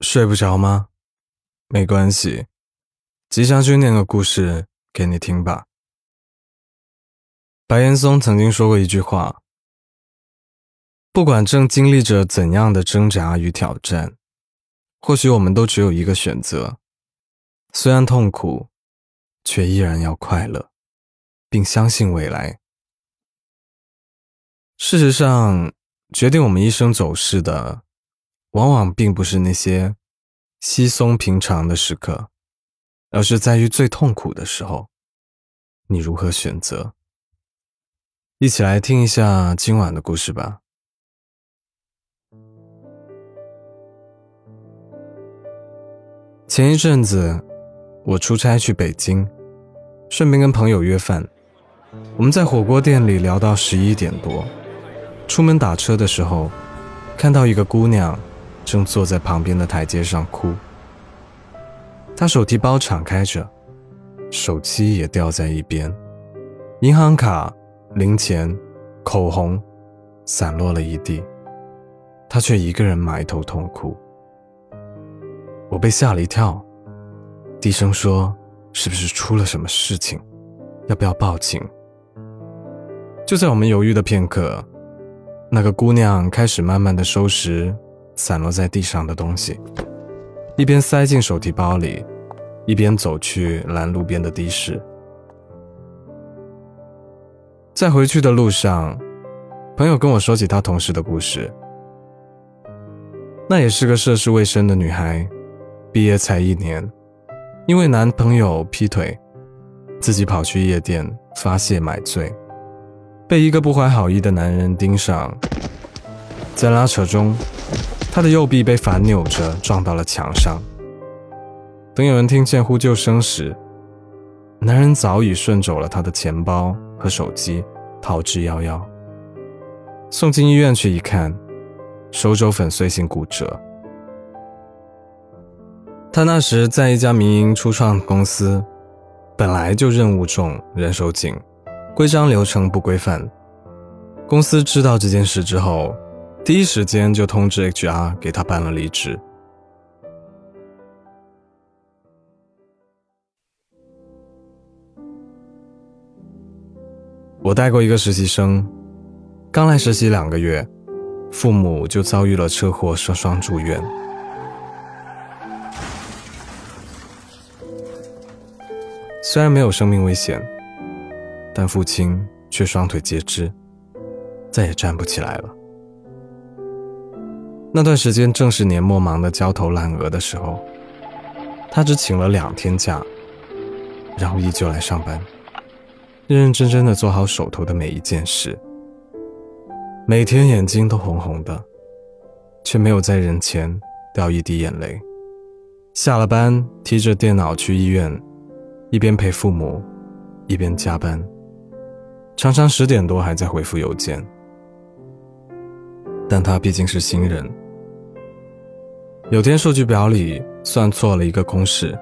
睡不着吗？没关系，吉祥君念个故事给你听吧。白岩松曾经说过一句话：不管正经历着怎样的挣扎与挑战，或许我们都只有一个选择，虽然痛苦，却依然要快乐，并相信未来。事实上，决定我们一生走势的。往往并不是那些稀松平常的时刻，而是在于最痛苦的时候，你如何选择？一起来听一下今晚的故事吧。前一阵子，我出差去北京，顺便跟朋友约饭。我们在火锅店里聊到十一点多，出门打车的时候，看到一个姑娘。正坐在旁边的台阶上哭，他手提包敞开着，手机也掉在一边，银行卡、零钱、口红散落了一地，他却一个人埋头痛哭。我被吓了一跳，低声说：“是不是出了什么事情？要不要报警？”就在我们犹豫的片刻，那个姑娘开始慢慢的收拾。散落在地上的东西，一边塞进手提包里，一边走去拦路边的的士。在回去的路上，朋友跟我说起他同事的故事。那也是个涉世未深的女孩，毕业才一年，因为男朋友劈腿，自己跑去夜店发泄买醉，被一个不怀好意的男人盯上，在拉扯中。他的右臂被反扭着撞到了墙上。等有人听见呼救声时，男人早已顺走了他的钱包和手机，逃之夭夭。送进医院去一看，手肘粉碎性骨折。他那时在一家民营初创公司，本来就任务重、人手紧，规章流程不规范。公司知道这件事之后。第一时间就通知 HR 给他办了离职。我带过一个实习生，刚来实习两个月，父母就遭遇了车祸，双双住院。虽然没有生命危险，但父亲却双腿截肢，再也站不起来了。那段时间正是年末忙得焦头烂额的时候，他只请了两天假，然后依旧来上班，认认真真的做好手头的每一件事。每天眼睛都红红的，却没有在人前掉一滴眼泪。下了班，提着电脑去医院，一边陪父母，一边加班，常常十点多还在回复邮件。但他毕竟是新人，有天数据表里算错了一个公式，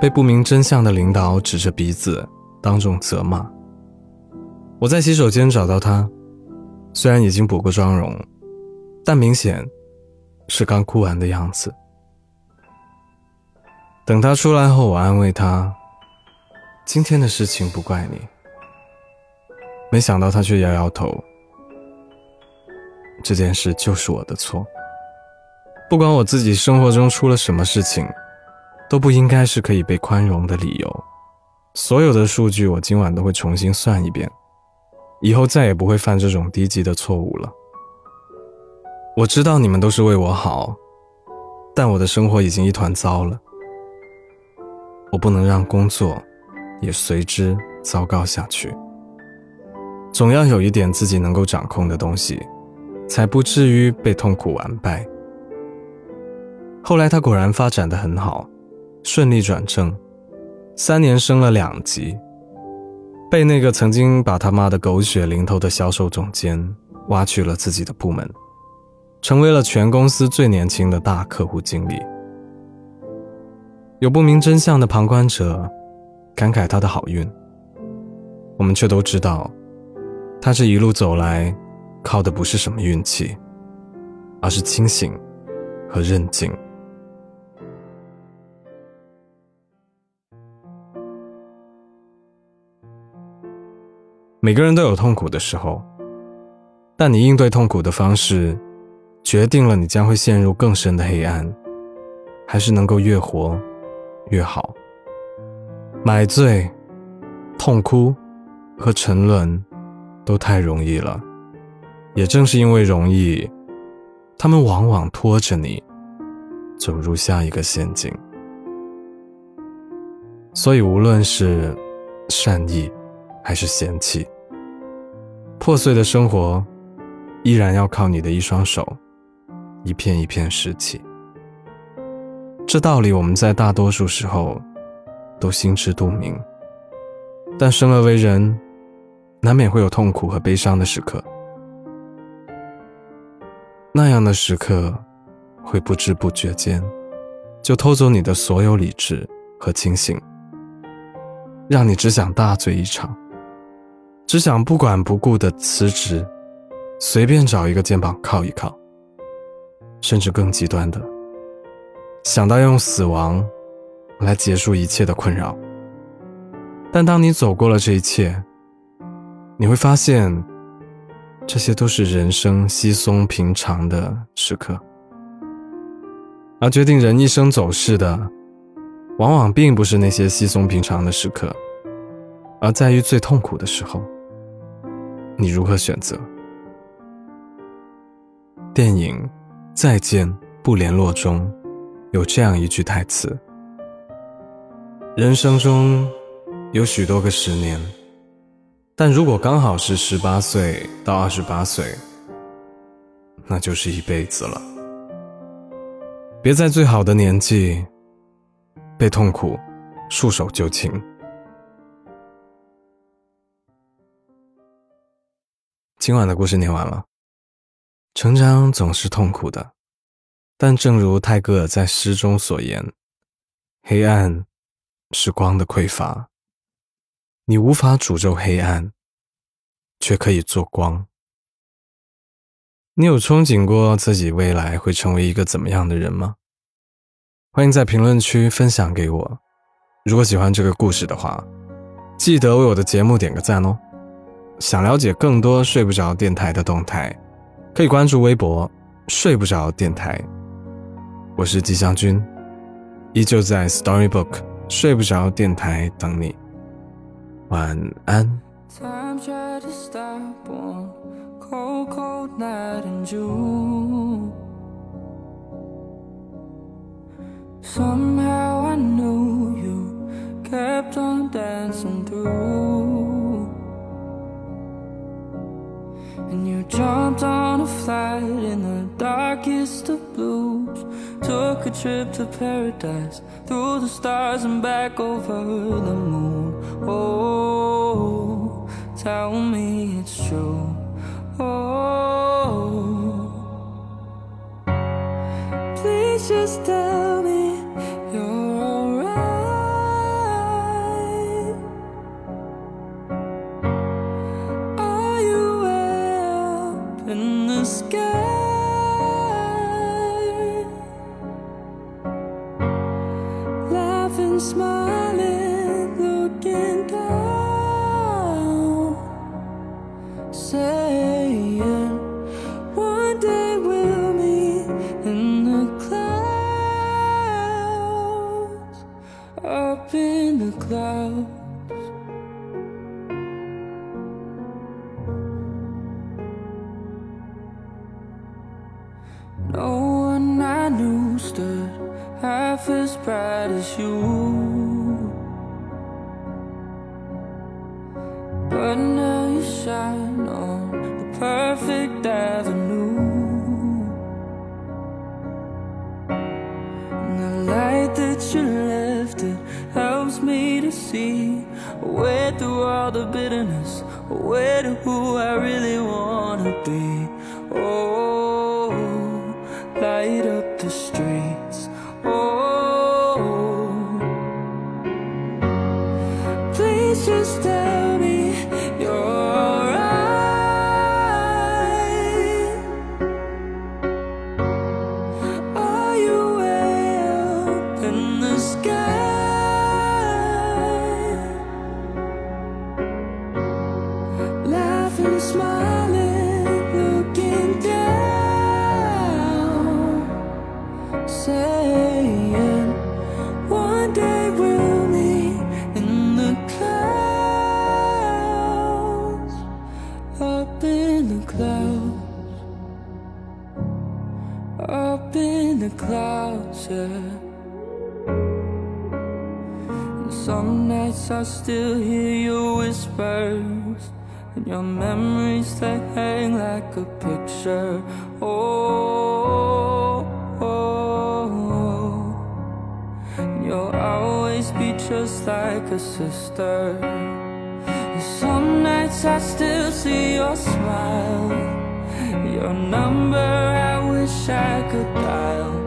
被不明真相的领导指着鼻子当众责骂。我在洗手间找到他，虽然已经补过妆容，但明显是刚哭完的样子。等他出来后，我安慰他：“今天的事情不怪你。”没想到他却摇摇头。这件事就是我的错。不管我自己生活中出了什么事情，都不应该是可以被宽容的理由。所有的数据我今晚都会重新算一遍，以后再也不会犯这种低级的错误了。我知道你们都是为我好，但我的生活已经一团糟了。我不能让工作也随之糟糕下去。总要有一点自己能够掌控的东西。才不至于被痛苦完败。后来他果然发展的很好，顺利转正，三年升了两级，被那个曾经把他骂的狗血淋头的销售总监挖去了自己的部门，成为了全公司最年轻的大客户经理。有不明真相的旁观者感慨他的好运，我们却都知道，他这一路走来。靠的不是什么运气而是清醒和韧劲每个人都有痛苦的时候但你应对痛苦的方式决定了你将会陷入更深的黑暗还是能够越活越好。买醉痛哭和沉沦都太容易了。也正是因为容易，他们往往拖着你走入下一个陷阱。所以，无论是善意还是嫌弃，破碎的生活依然要靠你的一双手，一片一片拾起。这道理我们在大多数时候都心知肚明，但生而为人，难免会有痛苦和悲伤的时刻。那样的时刻，会不知不觉间就偷走你的所有理智和清醒。让你只想大醉一场，只想不管不顾的辞职，随便找一个肩膀靠一靠，甚至更极端的，想到用死亡来结束一切的困扰。但当你走过了这一切，你会发现，这些都是人生稀松平常的时刻，而决定人一生走势的。往往并不是那些稀松平常的时刻，而在于最痛苦的时候，你如何选择？电影《再见，不联络》中有这样一句台词：“人生中有许多个十年，但如果刚好是十八岁到二十八岁，那就是一辈子了。别在最好的年纪。”被痛苦束手就擒。今晚的故事念完了。成长总是痛苦的，但正如泰戈尔在诗中所言：“黑暗是光的匮乏。你无法诅咒黑暗，却可以做光。”你有憧憬过自己未来会成为一个怎么样的人吗？欢迎在评论区分享给我。如果喜欢这个故事的话，记得为我的节目点个赞哦。想了解更多睡不着电台的动态，可以关注微博“睡不着电台”。我是吉祥君，依旧在 Storybook 睡不着电台等你。晚安。Time tried to stop on cold, cold night in June. Trip to paradise, through the stars and back over the moon. Oh, tell me it's true. Oh, please just tell me. Smiling, looking down, saying, One day we'll meet in the clouds, up in the clouds. No one I knew stood half as bright as you. Perfect avenue. And the light that you left, it helps me to see way through all the bitterness, way to who I really wanna be. Oh, some nights I still hear your whispers. And your memories they hang like a picture. Oh, oh, oh. You'll always be just like a sister. Some nights I still see your smile. Your number I wish I could dial.